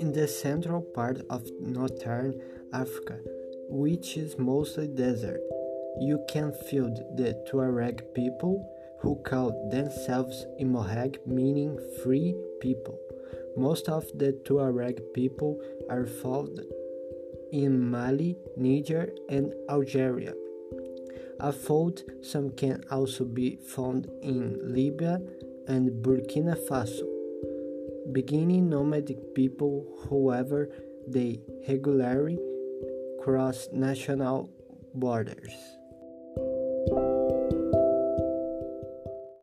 In the central part of northern Africa, which is mostly desert, you can find the Tuareg people who call themselves Imoheg, meaning free people. Most of the Tuareg people are found in Mali, Niger, and Algeria. Although some can also be found in Libya and Burkina Faso. Beginning nomadic people, however, they regularly cross national borders.